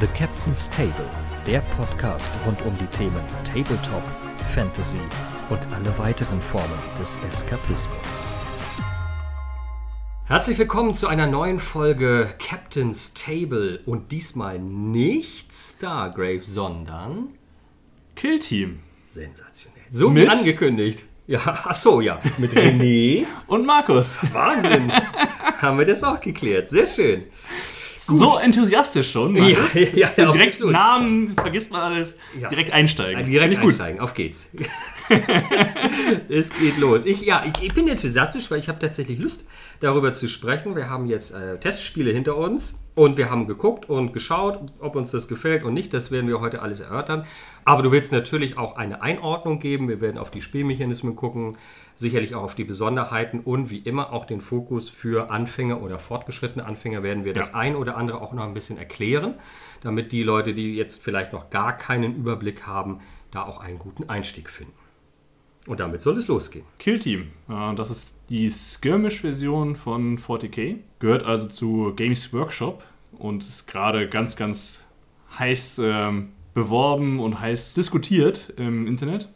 The Captain's Table, der Podcast rund um die Themen Tabletop, Fantasy und alle weiteren Formen des Eskapismus. Herzlich willkommen zu einer neuen Folge Captain's Table und diesmal nicht Stargrave, sondern Kill Team. Sensationell. So wie angekündigt. Ja, ach so, ja. Mit René und Markus. Wahnsinn. Haben wir das auch geklärt. Sehr schön. Gut. So enthusiastisch schon. Ja, ja, ja, direkt Namen, vergisst man alles. Direkt einsteigen. Direkt einsteigen, auf geht's. es geht los. Ich, ja, ich, ich, bin enthusiastisch, weil ich habe tatsächlich Lust, darüber zu sprechen. Wir haben jetzt äh, Testspiele hinter uns und wir haben geguckt und geschaut, ob uns das gefällt und nicht. Das werden wir heute alles erörtern. Aber du willst natürlich auch eine Einordnung geben. Wir werden auf die Spielmechanismen gucken, sicherlich auch auf die Besonderheiten und wie immer auch den Fokus für Anfänger oder fortgeschrittene Anfänger werden wir ja. das ein oder andere auch noch ein bisschen erklären, damit die Leute, die jetzt vielleicht noch gar keinen Überblick haben, da auch einen guten Einstieg finden. Und damit soll es losgehen. Kill Team, das ist die Skirmish-Version von 40k. Gehört also zu Games Workshop und ist gerade ganz, ganz heiß ähm, beworben und heiß diskutiert im Internet.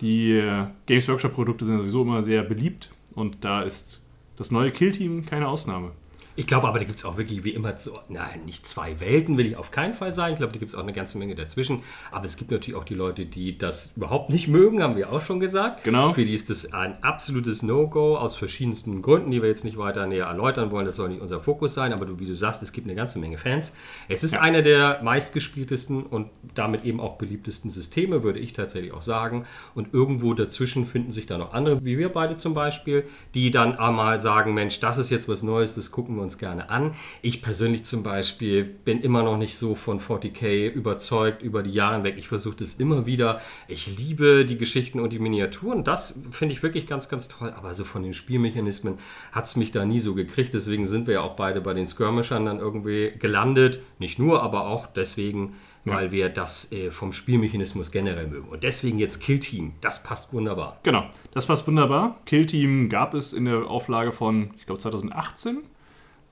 Die äh, Games Workshop-Produkte sind sowieso immer sehr beliebt und da ist das neue Kill Team keine Ausnahme. Ich glaube aber, da gibt es auch wirklich wie immer, so, nein, nicht zwei Welten will ich auf keinen Fall sagen. Ich glaube, da gibt es auch eine ganze Menge dazwischen. Aber es gibt natürlich auch die Leute, die das überhaupt nicht mögen, haben wir auch schon gesagt. Genau. Für die ist das ein absolutes No-Go aus verschiedensten Gründen, die wir jetzt nicht weiter näher erläutern wollen. Das soll nicht unser Fokus sein. Aber du, wie du sagst, es gibt eine ganze Menge Fans. Es ist ja. einer der meistgespieltesten und damit eben auch beliebtesten Systeme, würde ich tatsächlich auch sagen. Und irgendwo dazwischen finden sich da noch andere, wie wir beide zum Beispiel, die dann einmal sagen, Mensch, das ist jetzt was Neues, das gucken wir uns uns gerne an. Ich persönlich zum Beispiel bin immer noch nicht so von 40k überzeugt über die Jahre weg. Ich versuche das immer wieder. Ich liebe die Geschichten und die Miniaturen. Das finde ich wirklich ganz, ganz toll. Aber so von den Spielmechanismen hat es mich da nie so gekriegt. Deswegen sind wir ja auch beide bei den Skirmishern dann irgendwie gelandet. Nicht nur, aber auch deswegen weil wir das äh, vom Spielmechanismus generell mögen. Und deswegen jetzt Kill Team, das passt wunderbar. Genau, das passt wunderbar. Kill Team gab es in der Auflage von, ich glaube, 2018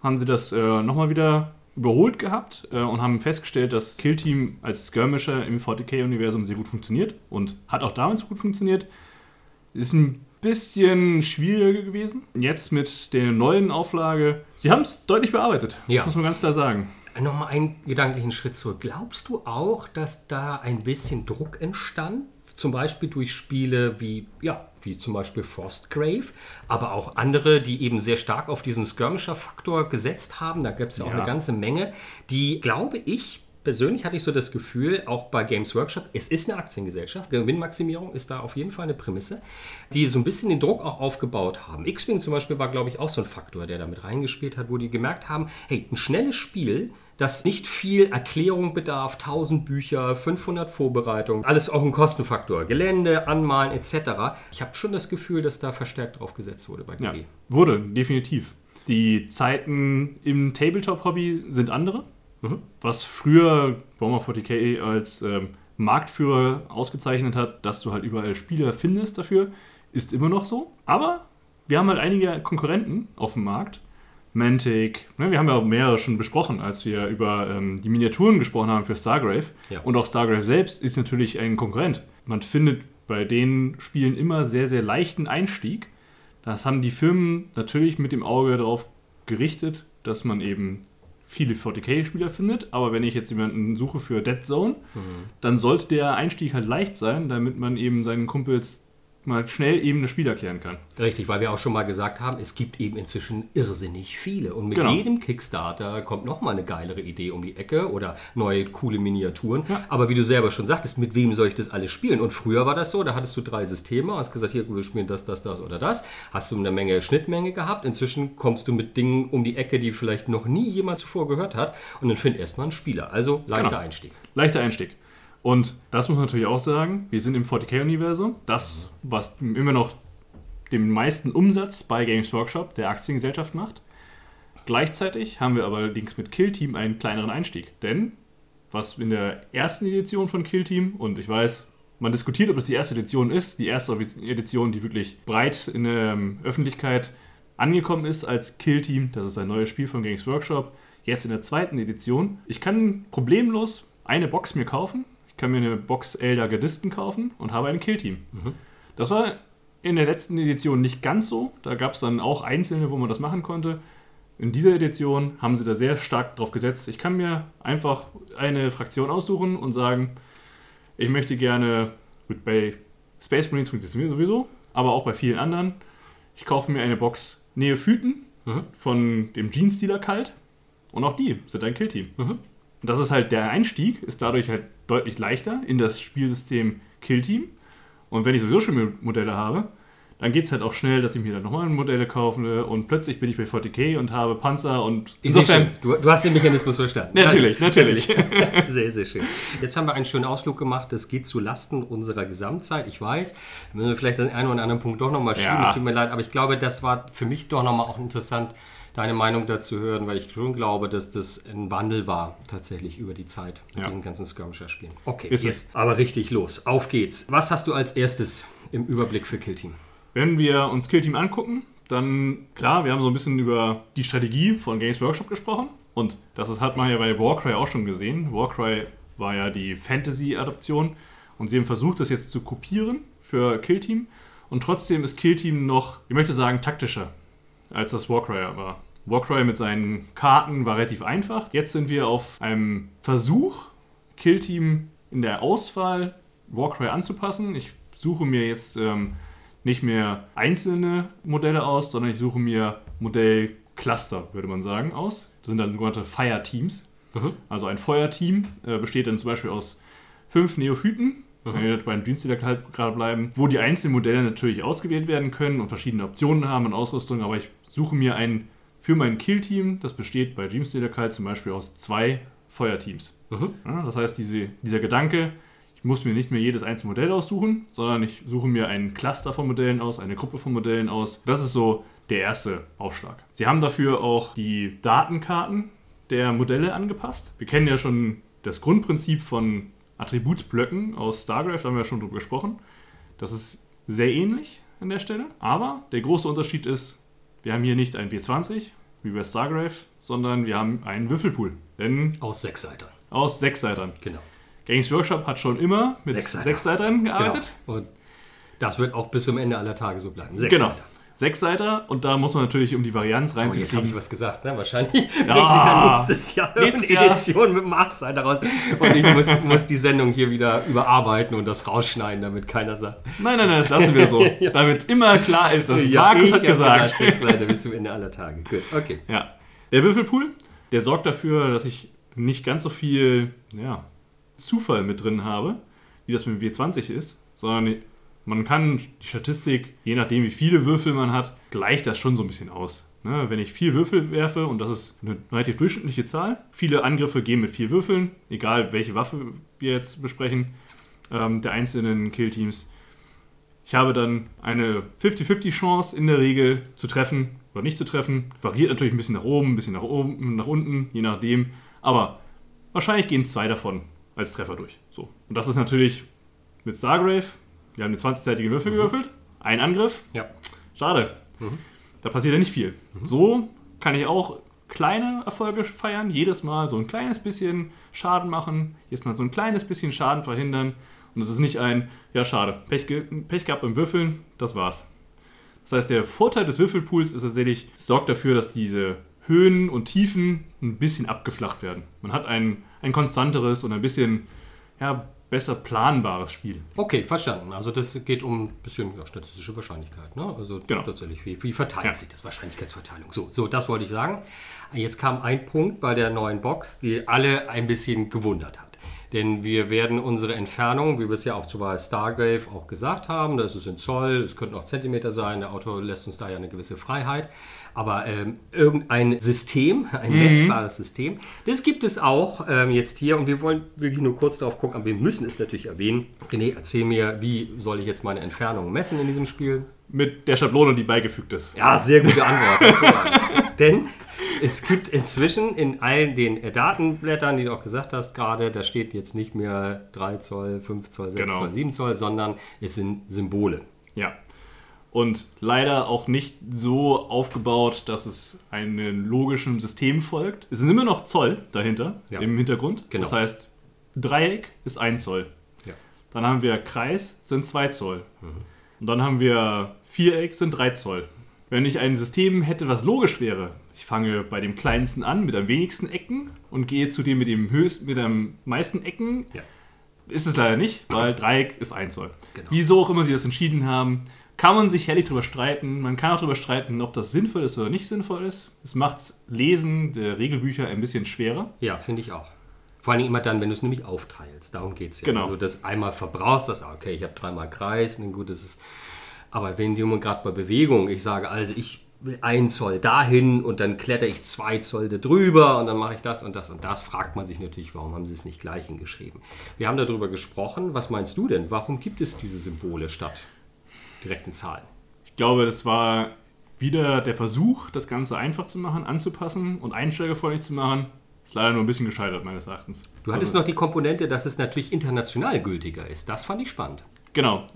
haben sie das äh, nochmal wieder überholt gehabt äh, und haben festgestellt, dass Kill Team als Skirmisher im 40k-Universum sehr gut funktioniert und hat auch damals gut funktioniert. Ist ein bisschen schwieriger gewesen. Jetzt mit der neuen Auflage, sie haben es deutlich bearbeitet, ja. muss man ganz klar sagen. Nochmal einen gedanklichen Schritt zurück. Glaubst du auch, dass da ein bisschen Druck entstand? Zum Beispiel durch Spiele wie, ja, wie zum Beispiel Frostgrave, aber auch andere, die eben sehr stark auf diesen Skirmisher-Faktor gesetzt haben. Da gibt es ja auch eine ganze Menge, die, glaube ich, persönlich hatte ich so das Gefühl, auch bei Games Workshop, es ist eine Aktiengesellschaft, Gewinnmaximierung ist da auf jeden Fall eine Prämisse, die so ein bisschen den Druck auch aufgebaut haben. X-Wing zum Beispiel war, glaube ich, auch so ein Faktor, der damit reingespielt hat, wo die gemerkt haben, hey, ein schnelles Spiel, das nicht viel Erklärung bedarf, 1000 Bücher, 500 Vorbereitungen, alles auch ein Kostenfaktor, Gelände, Anmalen etc. Ich habe schon das Gefühl, dass da verstärkt drauf gesetzt wurde bei GW. Ja, wurde, definitiv. Die Zeiten im Tabletop-Hobby sind andere. Mhm. Was früher Warhammer 40k als ähm, Marktführer ausgezeichnet hat, dass du halt überall Spieler findest dafür, ist immer noch so. Aber wir haben halt einige Konkurrenten auf dem Markt. Mantic, ne, wir haben ja mehrere schon besprochen, als wir über ähm, die Miniaturen gesprochen haben für Stargrave. Ja. Und auch Stargrave selbst ist natürlich ein Konkurrent. Man findet bei den Spielen immer sehr, sehr leichten Einstieg. Das haben die Firmen natürlich mit dem Auge darauf gerichtet, dass man eben viele 40k-Spieler findet, aber wenn ich jetzt jemanden suche für Dead Zone, mhm. dann sollte der Einstieg halt leicht sein, damit man eben seinen Kumpels mal schnell eben das Spiel erklären kann. Richtig, weil wir auch schon mal gesagt haben, es gibt eben inzwischen irrsinnig viele. Und mit genau. jedem Kickstarter kommt nochmal eine geilere Idee um die Ecke oder neue coole Miniaturen. Ja. Aber wie du selber schon sagtest, mit wem soll ich das alles spielen? Und früher war das so, da hattest du drei Systeme, hast gesagt, hier, wir spielen das, das, das oder das. Hast du eine Menge Schnittmenge gehabt. Inzwischen kommst du mit Dingen um die Ecke, die vielleicht noch nie jemand zuvor gehört hat. Und dann find erstmal einen Spieler. Also leichter genau. Einstieg. Leichter Einstieg. Und das muss man natürlich auch sagen, wir sind im 40k-Universum. Das, was immer noch den meisten Umsatz bei Games Workshop, der Aktiengesellschaft, macht. Gleichzeitig haben wir allerdings mit Kill Team einen kleineren Einstieg. Denn was in der ersten Edition von Kill Team, und ich weiß, man diskutiert, ob es die erste Edition ist, die erste Edition, die wirklich breit in der ähm, Öffentlichkeit angekommen ist als Kill Team, das ist ein neues Spiel von Games Workshop. jetzt in der zweiten Edition, ich kann problemlos eine Box mir kaufen. Ich kann mir eine Box Elder Gardisten kaufen und habe ein Killteam. Mhm. Das war in der letzten Edition nicht ganz so. Da gab es dann auch einzelne, wo man das machen konnte. In dieser Edition haben sie da sehr stark drauf gesetzt. Ich kann mir einfach eine Fraktion aussuchen und sagen, ich möchte gerne, gut, bei Space Marines funktioniert sowieso, aber auch bei vielen anderen, ich kaufe mir eine Box Neophyten mhm. von dem Jeans-Dealer Kalt und auch die sind ein Killteam. Mhm. Und das ist halt der Einstieg, ist dadurch halt deutlich leichter in das Spielsystem Killteam. Und wenn ich sowieso schon Modelle habe, dann geht es halt auch schnell, dass ich mir dann nochmal Modelle kaufe und plötzlich bin ich bei 40k und habe Panzer und insofern... Du, du, hast den Mechanismus verstanden. Natürlich, natürlich. sehr, sehr schön. Jetzt haben wir einen schönen Ausflug gemacht. Das geht zu Lasten unserer Gesamtzeit. Ich weiß, müssen wir vielleicht den einen oder anderen Punkt doch nochmal schieben. Ja. Es tut mir leid, aber ich glaube, das war für mich doch nochmal auch interessant, deine Meinung dazu hören, weil ich schon glaube, dass das ein Wandel war, tatsächlich über die Zeit mit ja. den ganzen Skirmisher-Spielen. Okay, ist jetzt es. aber richtig los. Auf geht's. Was hast du als erstes im Überblick für Killteam? Wenn wir uns Killteam angucken, dann klar, wir haben so ein bisschen über die Strategie von Games Workshop gesprochen. Und das hat man ja bei Warcry auch schon gesehen. Warcry war ja die Fantasy-Adaption. Und sie haben versucht, das jetzt zu kopieren für Killteam. Und trotzdem ist Killteam noch, ich möchte sagen, taktischer, als das Warcry war. Warcry mit seinen Karten war relativ einfach. Jetzt sind wir auf einem Versuch, Killteam in der Auswahl Warcry anzupassen. Ich suche mir jetzt ähm, nicht mehr einzelne Modelle aus, sondern ich suche mir Modellcluster, würde man sagen, aus. Das sind dann sogenannte Fire-Teams. Mhm. Also ein Feuerteam äh, besteht dann zum Beispiel aus fünf Neophyten, mhm. wenn wir beim Dienstleiter gerade bleiben, wo die einzelnen Modelle natürlich ausgewählt werden können und verschiedene Optionen haben und Ausrüstung, aber ich suche mir ein für mein Kill-Team, das besteht bei Dreamstealer zum Beispiel aus zwei Feuerteams. Mhm. Ja, das heißt, diese, dieser Gedanke, muss mir nicht mehr jedes einzelne Modell aussuchen, sondern ich suche mir ein Cluster von Modellen aus, eine Gruppe von Modellen aus. Das ist so der erste Aufschlag. Sie haben dafür auch die Datenkarten der Modelle angepasst. Wir kennen ja schon das Grundprinzip von Attributsblöcken aus StarCraft, da haben wir ja schon drüber gesprochen. Das ist sehr ähnlich an der Stelle, aber der große Unterschied ist, wir haben hier nicht ein W20 wie bei StarCraft, sondern wir haben einen Würfelpool. Denn aus sechs Seitern. Aus sechs Seitern. Genau. Games Workshop hat schon immer mit Sechsseiter. Sechsseitern gearbeitet. Genau. Und das wird auch bis zum Ende aller Tage so bleiben. Sechsseiter. Genau. Sechsseiter und da muss man natürlich, um die Varianz reinzukriegen. Oh, jetzt habe ich was gesagt, ne? Wahrscheinlich ja. bringt sie dann nächstes Jahr nächstes Jahr. Edition mit dem Achtseiter raus. Und ich muss, muss, die Sendung hier wieder überarbeiten und das rausschneiden, damit keiner sagt. Nein, nein, nein, das lassen wir so. ja. Damit immer klar ist, dass ja, Markus hat gesagt. gesagt Sechsseiter bis zum Ende aller Tage. Gut, okay. Ja. Der Würfelpool, der sorgt dafür, dass ich nicht ganz so viel, ja, Zufall mit drin habe, wie das mit W20 ist, sondern man kann die Statistik, je nachdem wie viele Würfel man hat, gleicht das schon so ein bisschen aus. Ne? Wenn ich vier Würfel werfe, und das ist eine relativ durchschnittliche Zahl, viele Angriffe gehen mit vier Würfeln, egal welche Waffe wir jetzt besprechen, ähm, der einzelnen Killteams. Ich habe dann eine 50-50 Chance in der Regel zu treffen oder nicht zu treffen. Variiert natürlich ein bisschen nach oben, ein bisschen nach oben, nach unten, je nachdem. Aber wahrscheinlich gehen zwei davon als Treffer durch. So. Und das ist natürlich mit Stargrave. Wir haben eine 20-seitige Würfel mhm. gewürfelt. Ein Angriff. Ja. Schade. Mhm. Da passiert ja nicht viel. Mhm. So kann ich auch kleine Erfolge feiern. Jedes Mal so ein kleines bisschen Schaden machen. Jedes Mal so ein kleines bisschen Schaden verhindern. Und es ist nicht ein, ja, schade, Pech, Pech gehabt beim Würfeln, das war's. Das heißt, der Vorteil des Würfelpools ist tatsächlich, es sorgt dafür, dass diese Höhen und Tiefen ein bisschen abgeflacht werden. Man hat ein, ein konstanteres und ein bisschen ja, besser planbares Spiel. Okay, verstanden. Also das geht um ein bisschen ja, statistische Wahrscheinlichkeit. Ne? Also genau. tatsächlich, wie, wie verteilt ja. sich das Wahrscheinlichkeitsverteilung? So, so, das wollte ich sagen. Jetzt kam ein Punkt bei der neuen Box, die alle ein bisschen gewundert hat. Denn wir werden unsere Entfernung, wie wir es ja auch zu Stargrave auch gesagt haben, das ist in Zoll, es könnten auch Zentimeter sein, der Autor lässt uns da ja eine gewisse Freiheit. Aber ähm, irgendein System, ein mhm. messbares System, das gibt es auch ähm, jetzt hier. Und wir wollen wirklich nur kurz darauf gucken, aber wir müssen es natürlich erwähnen. René, erzähl mir, wie soll ich jetzt meine Entfernung messen in diesem Spiel? Mit der Schablone, die beigefügt ist. Ja, sehr gute Antwort. Denn es gibt inzwischen in allen den Datenblättern, die du auch gesagt hast gerade, da steht jetzt nicht mehr 3 Zoll, 5 Zoll, 6 genau. Zoll, 7 Zoll, sondern es sind Symbole. Ja. und leider auch nicht so aufgebaut, dass es einem logischen System folgt. Es sind immer noch Zoll dahinter, Ja. im Hintergrund. Genau. Das heißt, Dreieck ist 1 Zoll. Ja. Dann haben wir Kreis, sind 2 Zoll. Mhm. Und dann haben wir Viereck, sind 3 Zoll. Wenn ich ein System hätte, was logisch wäre, ich fange bei dem kleinsten an, mit am wenigsten Ecken und gehe zu dem mit dem höchsten, mit am meisten Ecken, Ja. ist es leider nicht, weil Dreieck ist 1 Zoll. Genau. Wieso auch immer sie das entschieden haben, kann man sich herrlich drüber streiten. Man kann auch drüber streiten, ob das sinnvoll ist oder nicht sinnvoll ist. Es macht Lesen der Regelbücher ein bisschen schwerer. Ja, finde ich auch. Vor allem immer dann, wenn du es nämlich aufteilst. Darum geht es ja. Genau. Wenn du das einmal verbrauchst, das, okay, ich habe dreimal Kreis, ein gutes. Aber wenn du gerade bei Bewegung, ich sage, also ich will einen Zoll dahin und dann kletter ich zwei Zoll da drüber und dann mache ich das und das und das, fragt man sich natürlich, warum haben sie es nicht gleich hingeschrieben. Wir haben darüber gesprochen. Was meinst du denn? Warum gibt es diese Symbole statt direkten Zahlen? Ich glaube, das war wieder der Versuch, das Ganze einfach zu machen, anzupassen und einsteigerfreundlich zu machen. Ist leider nur ein bisschen gescheitert, meines Erachtens. Du hattest noch die Komponente, dass es natürlich international gültiger ist. Das fand ich spannend. Genau.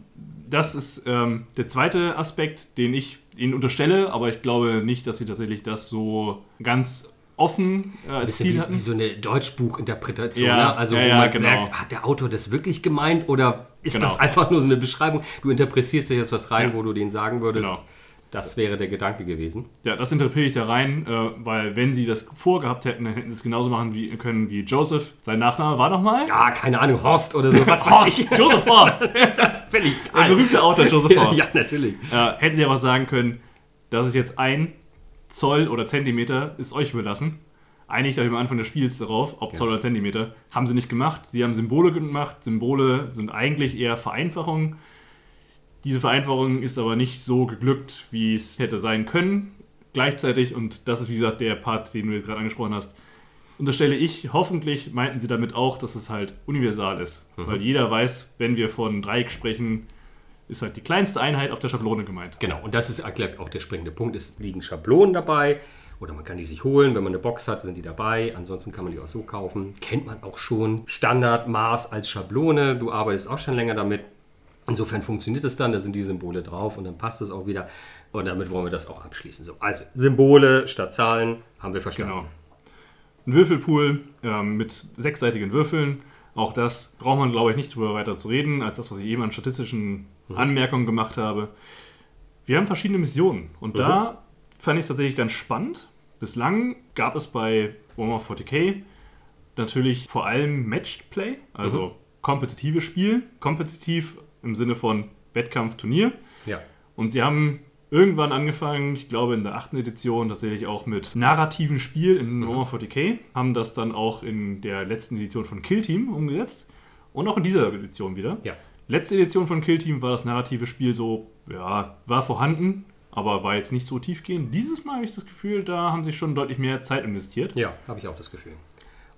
Das ist ähm, der zweite Aspekt, den ich Ihnen unterstelle, aber ich glaube nicht, dass Sie tatsächlich das so ganz offen äh, als Ziel wie, hatten. wie so eine Deutschbuchinterpretation. Ja, ne? Also ja, wo ja, man genau. merkt, hat der Autor das wirklich gemeint oder ist Genau. das einfach nur so eine Beschreibung? Du interpretierst dir jetzt was rein, wo du den sagen würdest. Genau. Das wäre der Gedanke gewesen. Ja, das interpretiere ich da rein, äh, weil wenn sie das vorgehabt hätten, dann hätten sie es genauso machen wie, können wie Joseph. Sein Nachname war nochmal? Ja, keine Ahnung, Horst oder so. Was Horst. Joseph Horst. das ist völlig Der berühmte Autor Joseph Horst. Ja, natürlich. Äh, hätten sie aber sagen können, das ist jetzt ein Zoll oder Zentimeter, ist euch überlassen. Einigt euch am Anfang des Spiels darauf, ob Ja. Zoll oder Zentimeter. Haben sie nicht gemacht. Sie haben Symbole gemacht. Symbole sind eigentlich eher Vereinfachungen. Diese Vereinfachung ist aber nicht so geglückt, wie es hätte sein können. Gleichzeitig, und das ist wie gesagt der Part, den du jetzt gerade angesprochen hast, unterstelle ich, hoffentlich meinten sie damit auch, dass es halt universal ist. Weil jeder weiß, wenn wir von Dreieck sprechen, ist halt die kleinste Einheit auf der Schablone gemeint. Genau, und das ist auch der springende Punkt. Es liegen Schablonen dabei oder man kann die sich holen. Wenn man eine Box hat, sind die dabei. Ansonsten kann man die auch so kaufen. Kennt man auch schon. Standardmaß als Schablone. Du arbeitest auch schon länger damit. Insofern funktioniert es dann, da sind die Symbole drauf und dann passt es auch wieder. Und damit wollen wir das auch abschließen. So, also Symbole statt Zahlen haben wir verstanden. Genau. Ein Würfelpool ähm, mit sechsseitigen Würfeln. Auch das braucht man, glaube ich, nicht drüber weiter zu reden, als das, was ich eben an statistischen Anmerkungen gemacht habe. Wir haben verschiedene Missionen und da fand ich es tatsächlich ganz spannend. Bislang gab es bei Warhammer 40k natürlich vor allem Matched Play, also kompetitives Spiel. Kompetitiv im Sinne von Wettkampf, Turnier. Ja. Und sie haben irgendwann angefangen, ich glaube in der achten Edition, tatsächlich auch mit narrativen Spiel in Warhammer 40k, haben das dann auch in der letzten Edition von Kill Team umgesetzt und auch in dieser Edition wieder. Ja. Letzte Edition von Kill Team war das narrative Spiel so, ja, war vorhanden, aber war jetzt nicht so tiefgehend. Dieses Mal habe ich das Gefühl, da haben sie schon deutlich mehr Zeit investiert. Ja, habe ich auch das Gefühl.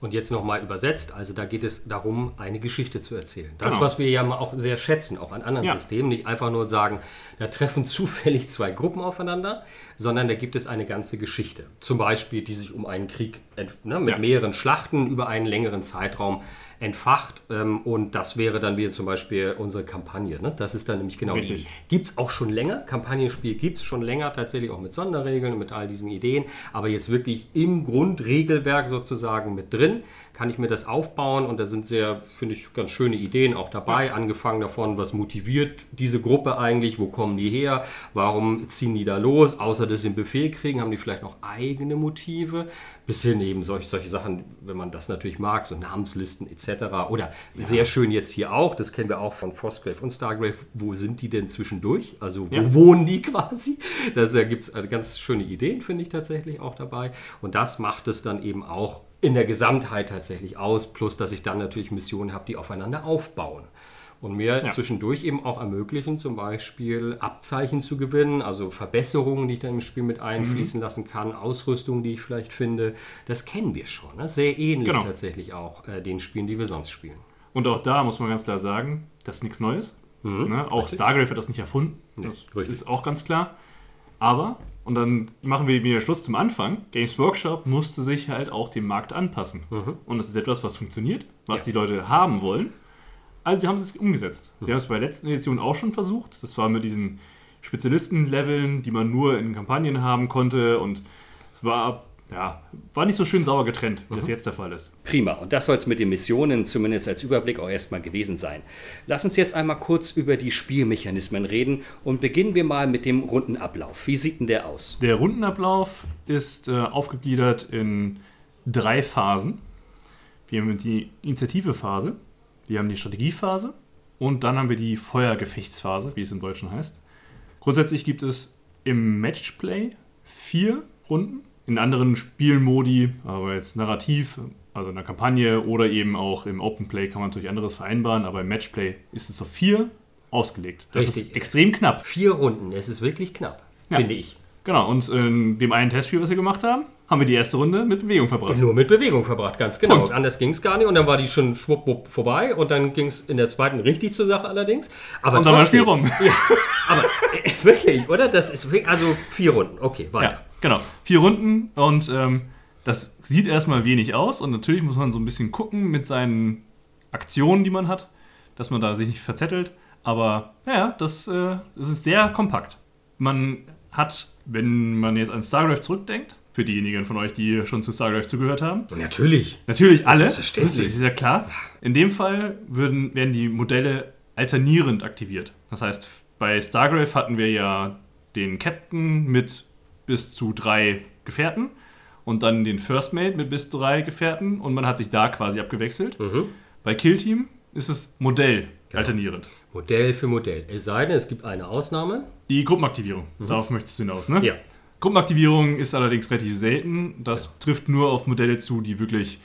Und jetzt nochmal übersetzt, also da geht es darum, eine Geschichte zu erzählen. Das, Genau. was wir ja auch sehr schätzen, auch an anderen Ja. Systemen, nicht einfach nur sagen, da treffen zufällig zwei Gruppen aufeinander, sondern da gibt es eine ganze Geschichte. Zum Beispiel, die sich um einen Krieg ne, mit Ja. mehreren Schlachten über einen längeren Zeitraum entfacht. Ähm, und das wäre dann wieder zum Beispiel unsere Kampagne. Ne? Das ist dann nämlich genau Richtig. Gibt es auch schon länger. Kampagnenspiel gibt es schon länger, tatsächlich auch mit Sonderregeln und mit all diesen Ideen. Aber jetzt wirklich im Grundregelwerk sozusagen mit drin, kann ich mir das aufbauen. Und da sind sehr, finde ich, ganz schöne Ideen auch dabei. Angefangen davon, was motiviert diese Gruppe eigentlich? Wo kommen die her? Warum ziehen die da los? Außer dass sie einen Befehl kriegen, haben die vielleicht noch eigene Motive. Bis hin eben solche, solche Sachen, wenn man das natürlich mag, so Namenslisten etc. Oder sehr schön jetzt hier auch, das kennen wir auch von Frostgrave und Stargrave, wo sind die denn zwischendurch? Also wo Ja. wohnen die quasi? Da gibt es ganz schöne Ideen, finde ich tatsächlich auch dabei. Und das macht es dann eben auch in der Gesamtheit tatsächlich aus, plus dass ich dann natürlich Missionen habe, die aufeinander aufbauen. Und mir Ja. zwischendurch eben auch ermöglichen, zum Beispiel Abzeichen zu gewinnen, also Verbesserungen, die ich dann im Spiel mit einfließen Mhm. lassen kann, Ausrüstung, die ich vielleicht finde. Das kennen wir schon. Ne? Sehr ähnlich Genau. tatsächlich auch äh, den Spielen, die wir sonst spielen. Und auch da muss man ganz klar sagen, das ist nichts Neues. Ne? Auch Stargrave hat das nicht erfunden. Das richtig. ist auch ganz klar. Aber, und dann machen wir wieder Schluss zum Anfang, Games Workshop musste sich halt auch dem Markt anpassen. Und das ist etwas, was funktioniert, was Ja. die Leute haben wollen. Also sie haben es umgesetzt. Sie haben es bei der letzten Edition auch schon versucht. Das war mit diesen Spezialisten-Leveln, die man nur in Kampagnen haben konnte und es war ja, war nicht so schön sauer getrennt, wie mhm. das jetzt der Fall ist. Prima. Und das soll es mit den Missionen zumindest als Überblick auch erstmal gewesen sein. Lass uns jetzt einmal kurz über die Spielmechanismen reden und beginnen wir mal mit dem Rundenablauf. Wie sieht denn der aus? Der Rundenablauf ist äh, aufgegliedert in drei Phasen. Wir haben die Initiative-Phase, wir haben die Strategiephase und dann haben wir die Feuergefechtsphase, wie es im Deutschen heißt. Grundsätzlich gibt es im Matchplay vier Runden. In anderen Spielmodi, aber jetzt narrativ, also in der Kampagne oder eben auch im Open Play kann man natürlich anderes vereinbaren, aber im Matchplay ist es auf vier ausgelegt. Das Richtig. ist extrem knapp. Vier Runden, es ist wirklich knapp, ja. finde ich. Genau, und in dem einen Testspiel, was wir gemacht haben, haben wir die erste Runde mit Bewegung verbracht. Nur mit Bewegung verbracht, ganz genau. Punkt. Anders ging es gar nicht und dann war die schon schwuppwupp vorbei und dann ging es in der zweiten richtig zur Sache allerdings. Aber und dann war das Spiel rum. Ja, aber äh, wirklich, oder? Das ist also vier Runden. Okay, weiter. Ja, genau, vier Runden und ähm, das sieht erstmal wenig aus und natürlich muss man so ein bisschen gucken mit seinen Aktionen, die man hat, dass man da sich nicht verzettelt. Aber naja, das, äh, das ist sehr kompakt. Man hat, wenn man jetzt an StarCraft zurückdenkt, für diejenigen von euch, die schon zu StarCraft zugehört haben. Natürlich. Natürlich alle. Selbstverständlich. Das ist ja klar. In dem Fall würden, werden die Modelle alternierend aktiviert. Das heißt, bei StarCraft hatten wir ja den Captain mit bis zu drei Gefährten und dann den First Mate mit bis zu drei Gefährten und man hat sich da quasi abgewechselt. Mhm. Bei Kill Team ist es Modell genau. alternierend. Modell für Modell. Es sei denn, es gibt eine Ausnahme. Die Gruppenaktivierung. Mhm. Darauf möchtest du hinaus, ne? Ja. Gruppenaktivierung ist allerdings relativ selten. Das ja. trifft nur auf Modelle zu, die wirklich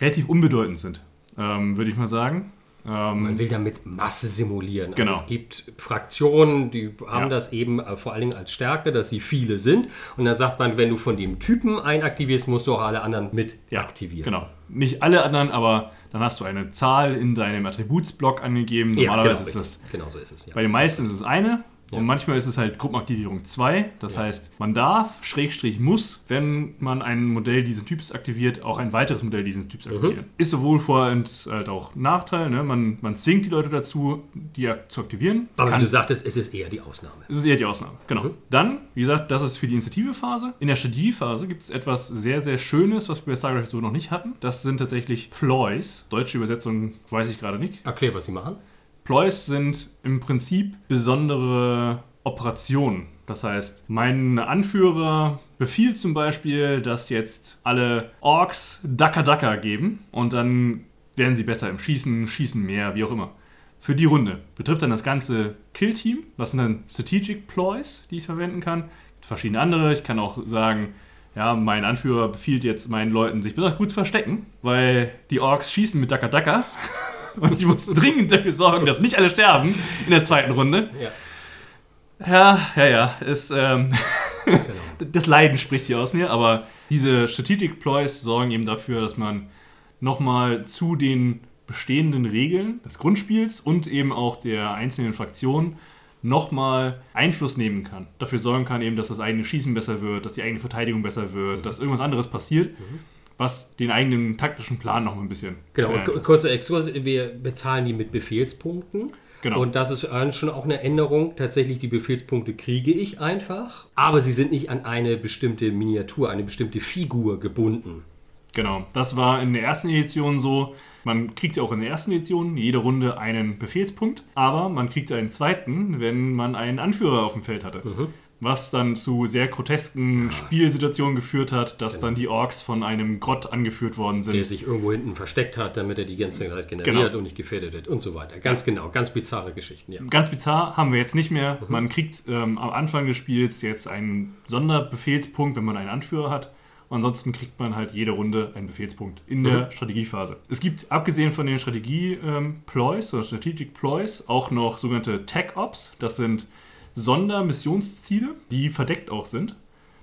relativ unbedeutend sind, ähm, würde ich mal sagen. Ähm, Man will damit Masse simulieren. Also genau. Also es gibt Fraktionen, die haben ja. das eben äh, vor allen Dingen als Stärke, dass sie viele sind. Und dann sagt man, wenn du von dem Typen einen aktivierst, musst du auch alle anderen mit ja, aktivieren. Genau. Nicht alle anderen, aber dann hast du eine Zahl in deinem Attributsblock angegeben. Normalerweise ja, genau, ist das. Genau so ist es. Ja. Bei den meisten ist es eine. Ja. Und manchmal ist es halt Gruppenaktivierung 2. Das ja. heißt, man darf, Schrägstrich muss, wenn man ein Modell dieses Typs aktiviert, auch ein weiteres Modell dieses Typs mhm. aktivieren. Mhm. Ist sowohl Vor- und halt auch Nachteil. Ne? Man, man zwingt die Leute dazu, die zu aktivieren. Aber Kann, du sagtest, es ist eher die Ausnahme. Es ist eher die Ausnahme, genau. Mhm. Dann, wie gesagt, das ist für die Initiative-Phase. In der Strategiephase gibt es etwas sehr, sehr Schönes, was wir bei StarCraft so noch nicht hatten. Das sind tatsächlich Ploys. Deutsche Übersetzung weiß ich gerade nicht. Erklär, was sie machen. Ploys sind im Prinzip besondere Operationen. Das heißt, mein Anführer befiehlt zum Beispiel, dass jetzt alle Orks Daka Daka geben und dann werden sie besser im Schießen, schießen mehr, wie auch immer. Für die Runde betrifft dann das ganze Kill-Team. Was sind dann Strategic Ploys, die ich verwenden kann? Verschiedene andere. Ich kann auch sagen, ja, mein Anführer befiehlt jetzt meinen Leuten, sich besonders gut zu verstecken, weil die Orks schießen mit Daka Daka. Und ich muss dringend dafür sorgen, dass nicht alle sterben in der zweiten Runde. Ja. Ja, ja, ja. Es, ähm, genau. das Leiden spricht hier aus mir, aber diese Strategic Ploys sorgen eben dafür, dass man nochmal zu den bestehenden Regeln des Grundspiels und eben auch der einzelnen Fraktionen nochmal Einfluss nehmen kann. Dafür sorgen kann eben, dass das eigene Schießen besser wird, dass die eigene Verteidigung besser wird, mhm. dass irgendwas anderes passiert. Mhm was den eigenen taktischen Plan noch ein bisschen. Genau, kurzer Exkurs, wir bezahlen die mit Befehlspunkten. Genau. Und das ist schon auch eine Änderung. Tatsächlich, die Befehlspunkte kriege ich einfach, aber sie sind nicht an eine bestimmte Miniatur, eine bestimmte Figur gebunden. Genau, das war in der ersten Edition so. Man kriegt ja auch in der ersten Edition jede Runde einen Befehlspunkt, aber man kriegt einen zweiten, wenn man einen Anführer auf dem Feld hatte. Mhm was dann zu sehr grotesken ja. Spielsituationen geführt hat, dass genau. dann die Orks von einem Grott angeführt worden sind. Der sich irgendwo hinten versteckt hat, damit er die ganze Zeit generiert genau. und nicht gefährdet wird und so weiter. Ganz genau, ganz bizarre Geschichten. Ja. Ganz bizarr haben wir jetzt nicht mehr. Mhm. Man kriegt ähm, am Anfang des Spiels jetzt einen Sonderbefehlspunkt, wenn man einen Anführer hat. ansonsten kriegt man halt jede Runde einen Befehlspunkt in der mhm. Strategiephase. Es gibt, abgesehen von den Strategie-Ploys ähm, oder Strategic Ploys, auch noch sogenannte Tech-Ops. Das sind Sondermissionsziele, die verdeckt auch sind.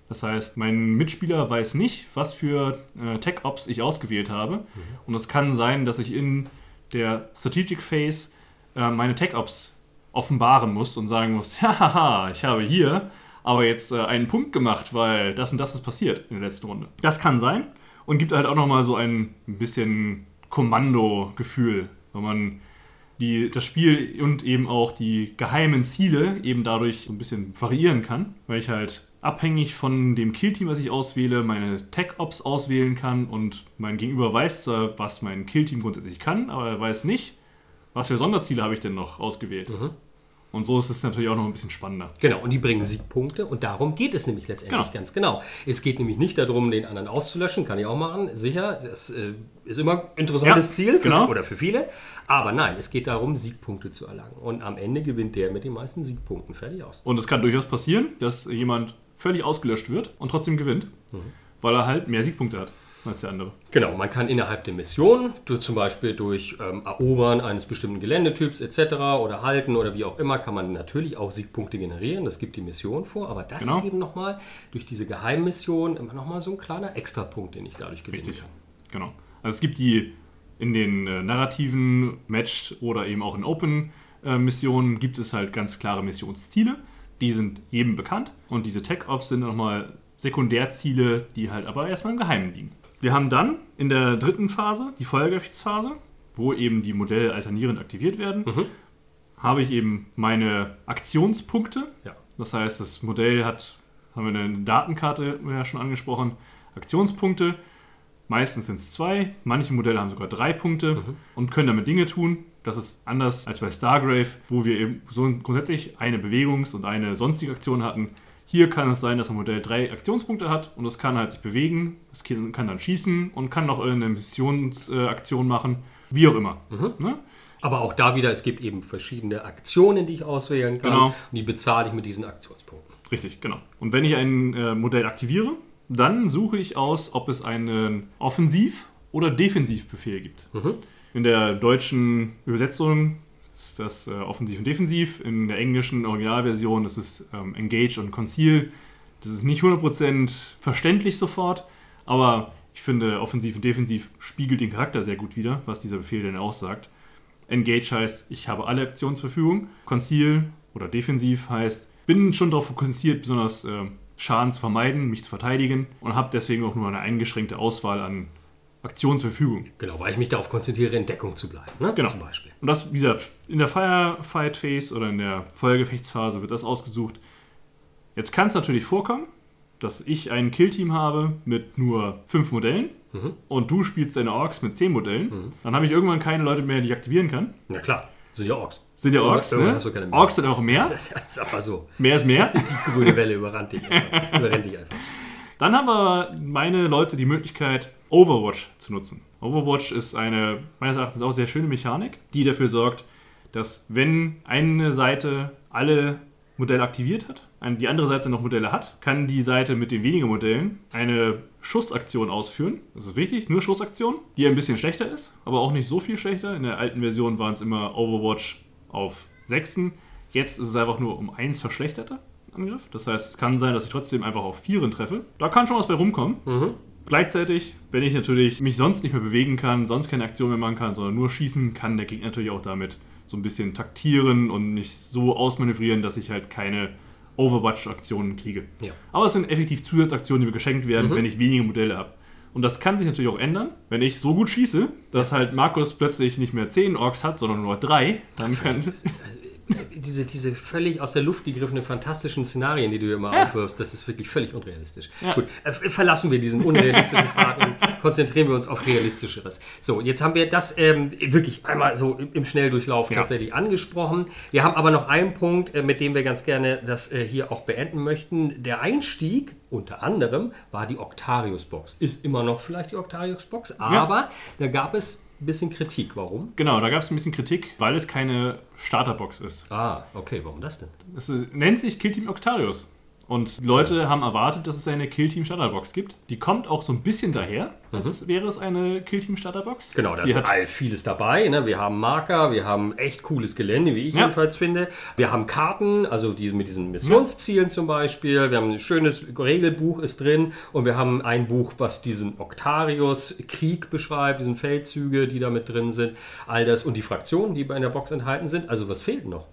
Das heißt, mein Mitspieler weiß nicht, was für äh, Tech-Ops ich ausgewählt habe. Mhm. Und es kann sein, dass ich in der Strategic Phase äh, meine Tech-Ops offenbaren muss und sagen muss, haha, ich habe hier aber jetzt äh, einen Punkt gemacht, weil das und das ist passiert in der letzten Runde. Das kann sein und gibt halt auch nochmal so ein bisschen Kommando-Gefühl, wenn man die, das Spiel und eben auch die geheimen Ziele eben dadurch ein bisschen variieren kann, weil ich halt abhängig von dem Killteam, was ich auswähle, meine Tech-Ops auswählen kann und mein Gegenüber weiß zwar, was mein Killteam grundsätzlich kann, aber er weiß nicht, was für Sonderziele habe ich denn noch ausgewählt. Mhm. Und so ist es natürlich auch noch ein bisschen spannender. Genau, und die bringen Siegpunkte und darum geht es nämlich letztendlich genau. ganz genau. Es geht nämlich nicht darum, den anderen auszulöschen, kann ich auch machen, sicher, das äh, ist immer ein interessantes ja, Ziel für, genau. oder für viele. Aber nein, es geht darum, Siegpunkte zu erlangen. Und am Ende gewinnt der mit den meisten Siegpunkten fertig aus. Und es kann durchaus passieren, dass jemand völlig ausgelöscht wird und trotzdem gewinnt, mhm. weil er halt mehr Siegpunkte hat als der andere. Genau, man kann innerhalb der Mission, durch, zum Beispiel durch ähm, Erobern eines bestimmten Geländetyps etc. oder Halten oder wie auch immer, kann man natürlich auch Siegpunkte generieren. Das gibt die Mission vor, aber das genau. ist eben nochmal durch diese Geheimmission immer nochmal so ein kleiner Extrapunkt, den ich dadurch gewinne. Richtig, kann. genau. Also es gibt die in den äh, narrativen Match oder eben auch in Open-Missionen äh, gibt es halt ganz klare Missionsziele. Die sind jedem bekannt und diese Tech-Ops sind nochmal Sekundärziele, die halt aber erstmal im Geheimen liegen. Wir haben dann in der dritten Phase, die Feuergefechtsphase, wo eben die Modelle alternierend aktiviert werden, mhm. habe ich eben meine Aktionspunkte. Ja. Das heißt, das Modell hat, haben wir eine Datenkarte ja schon angesprochen, Aktionspunkte. Meistens sind es zwei, manche Modelle haben sogar drei Punkte mhm. und können damit Dinge tun. Das ist anders als bei Stargrave, wo wir eben so grundsätzlich eine Bewegungs- und eine sonstige Aktion hatten. Hier kann es sein, dass ein Modell drei Aktionspunkte hat und es kann halt sich bewegen, es kann dann schießen und kann noch irgendeine Missionsaktion machen, wie auch immer. Mhm. Ne? Aber auch da wieder, es gibt eben verschiedene Aktionen, die ich auswählen kann. Genau. Und die bezahle ich mit diesen Aktionspunkten. Richtig, genau. Und wenn ich ein äh, Modell aktiviere, dann suche ich aus, ob es einen Offensiv- oder Defensivbefehl gibt. Mhm. In der deutschen Übersetzung ist das äh, offensiv und defensiv. In der englischen Originalversion ist es ähm, Engage und Conceal. Das ist nicht 100% verständlich sofort, aber ich finde, offensiv und defensiv spiegelt den Charakter sehr gut wider, was dieser Befehl denn aussagt. Engage heißt, ich habe alle Aktionen zur Verfügung. Conceal oder defensiv heißt, bin schon darauf fokussiert, besonders äh, Schaden zu vermeiden, mich zu verteidigen und habe deswegen auch nur eine eingeschränkte Auswahl an Aktion zur Verfügung. Genau, weil ich mich darauf konzentriere, in Deckung zu bleiben. Ne? Genau. Zum Beispiel. Und das, wie gesagt, in der Firefight Phase oder in der Feuergefechtsphase wird das ausgesucht. Jetzt kann es natürlich vorkommen, dass ich ein Killteam habe mit nur fünf Modellen mhm. und du spielst deine Orks mit zehn Modellen. Mhm. Dann habe ich irgendwann keine Leute mehr, die ich aktivieren kann. Na klar, sind ja Orks. Sind ja Orks, ne? Orks sind auch mehr. Das ist, das ist einfach so. Mehr ist mehr. Die grüne Welle überrannt dich, überrennt dich einfach. Dann haben aber meine Leute die Möglichkeit, Overwatch zu nutzen. Overwatch ist eine meines Erachtens auch sehr schöne Mechanik, die dafür sorgt, dass wenn eine Seite alle Modelle aktiviert hat, die andere Seite noch Modelle hat, kann die Seite mit den wenigen Modellen eine Schussaktion ausführen. Das ist wichtig, nur Schussaktion, die ein bisschen schlechter ist, aber auch nicht so viel schlechter. In der alten Version waren es immer Overwatch auf 6. Jetzt ist es einfach nur um 1 verschlechterter. Angriff. Das heißt, es kann sein, dass ich trotzdem einfach auf Vieren treffe. Da kann schon was bei rumkommen. Mhm. Gleichzeitig, wenn ich natürlich mich sonst nicht mehr bewegen kann, sonst keine Aktion mehr machen kann, sondern nur schießen, kann der Gegner natürlich auch damit so ein bisschen taktieren und nicht so ausmanövrieren, dass ich halt keine Overwatch-Aktionen kriege. Ja. Aber es sind effektiv Zusatzaktionen, die mir geschenkt werden, mhm. wenn ich wenige Modelle habe. Und das kann sich natürlich auch ändern. Wenn ich so gut schieße, dass halt Markus plötzlich nicht mehr 10 Orks hat, sondern nur 3, dann kann. Ist also diese, diese völlig aus der Luft gegriffenen fantastischen Szenarien, die du immer ja. aufwirfst, das ist wirklich völlig unrealistisch. Ja. Gut, äh, verlassen wir diesen unrealistischen Pfad und konzentrieren wir uns auf realistischeres. So, jetzt haben wir das ähm, wirklich einmal so im Schnelldurchlauf ja. tatsächlich angesprochen. Wir haben aber noch einen Punkt, äh, mit dem wir ganz gerne das äh, hier auch beenden möchten. Der Einstieg unter anderem war die Octarius-Box. Ist immer noch vielleicht die Octarius-Box, aber da gab es ein bisschen Kritik. Warum? Genau, da gab es ein bisschen Kritik, weil es keine Starterbox ist. Ah, okay, warum das denn? Es nennt sich Kill Team Octarius. Und Leute haben erwartet, dass es eine Killteam Starterbox gibt. Die kommt auch so ein bisschen daher, als mhm. wäre es eine Killteam Starterbox. Genau, da ist halt vieles dabei. Ne? Wir haben Marker, wir haben echt cooles Gelände, wie ich ja. jedenfalls finde. Wir haben Karten, also die, mit diesen Missionszielen ja. zum Beispiel. Wir haben ein schönes Regelbuch ist drin und wir haben ein Buch, was diesen Octarius-Krieg beschreibt, diesen Feldzüge, die da mit drin sind. All das und die Fraktionen, die in der Box enthalten sind. Also was fehlt noch?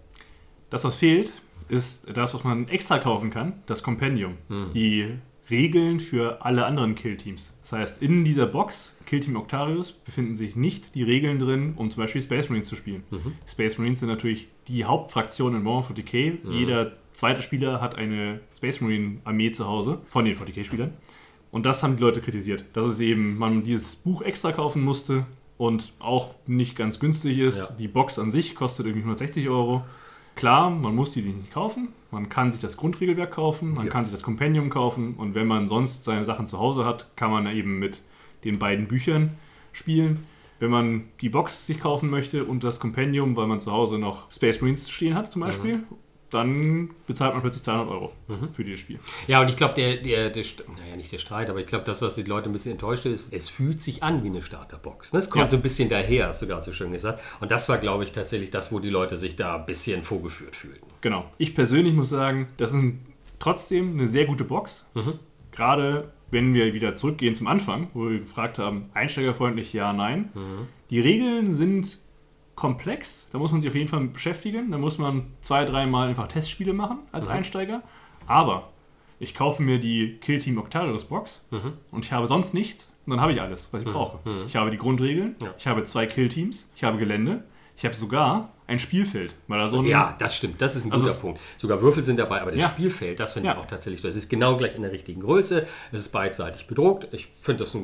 Das, was fehlt, ist das, was man extra kaufen kann, das Compendium. Hm. Die Regeln für alle anderen Killteams. Das heißt, in dieser Box, Killteam Octarius, befinden sich nicht die Regeln drin, um zum Beispiel Space Marines zu spielen. Mhm. Space Marines sind natürlich die Hauptfraktion in Warhammer 40k. Mhm. Jeder zweite Spieler hat eine Space Marine Armee zu Hause, von den 40k-Spielern. Und das haben die Leute kritisiert, dass es eben, man dieses Buch extra kaufen musste und auch nicht ganz günstig ist. Ja. Die Box an sich kostet irgendwie 160 Euro. Klar, man muss die nicht kaufen. Man kann sich das Grundregelwerk kaufen, man ja. kann sich das Compendium kaufen und wenn man sonst seine Sachen zu Hause hat, kann man eben mit den beiden Büchern spielen. Wenn man die Box sich kaufen möchte und das Compendium, weil man zu Hause noch Space Marines stehen hat zum Beispiel, mhm dann bezahlt man plötzlich 200 Euro mhm. für dieses Spiel. Ja, und ich glaube, der, der, der, naja, nicht der Streit, aber ich glaube, das, was die Leute ein bisschen enttäuscht ist, es fühlt sich an wie eine Starterbox. Ne? Es kommt ja. so ein bisschen daher, hast du gerade so schön gesagt. Und das war, glaube ich, tatsächlich das, wo die Leute sich da ein bisschen vorgeführt fühlten. Genau. Ich persönlich muss sagen, das ist trotzdem eine sehr gute Box. Mhm. Gerade wenn wir wieder zurückgehen zum Anfang, wo wir gefragt haben, einsteigerfreundlich ja, nein. Mhm. Die Regeln sind komplex. Da muss man sich auf jeden Fall beschäftigen. Da muss man zwei, dreimal einfach Testspiele machen als mhm. Einsteiger. Aber ich kaufe mir die Kill Team Octarius Box mhm. und ich habe sonst nichts. Und dann habe ich alles, was ich mhm. brauche. Mhm. Ich habe die Grundregeln, ja. ich habe zwei Kill Teams, ich habe Gelände, ich habe sogar ein Spielfeld. Weil da so ein ja, das stimmt. Das ist ein also guter Punkt. Sogar Würfel sind dabei, aber das ja. Spielfeld, das finde ich auch tatsächlich toll. Es ist genau gleich in der richtigen Größe. Es ist beidseitig bedruckt. Ich finde das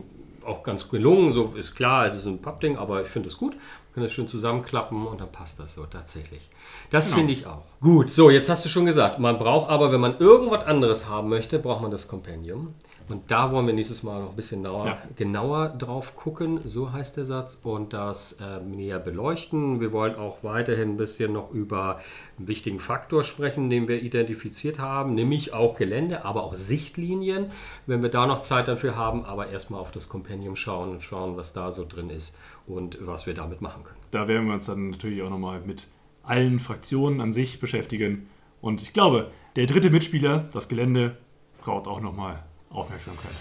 auch ganz gelungen. So ist klar, es ist ein Pappding, aber ich finde es gut können das schön zusammenklappen und dann passt das so tatsächlich. Das genau. finde ich auch. Gut, so, jetzt hast du schon gesagt, man braucht aber, wenn man irgendwas anderes haben möchte, braucht man das Compendium. Und da wollen wir nächstes Mal noch ein bisschen genauer, ja. genauer drauf gucken, so heißt der Satz, und das äh, näher beleuchten. Wir wollen auch weiterhin ein bisschen noch über einen wichtigen Faktor sprechen, den wir identifiziert haben, nämlich auch Gelände, aber auch Sichtlinien, wenn wir da noch Zeit dafür haben, aber erstmal auf das Kompendium schauen und schauen, was da so drin ist und was wir damit machen können. Da werden wir uns dann natürlich auch nochmal mit allen Fraktionen an sich beschäftigen. Und ich glaube, der dritte Mitspieler, das Gelände, braucht auch nochmal Aufmerksamkeit.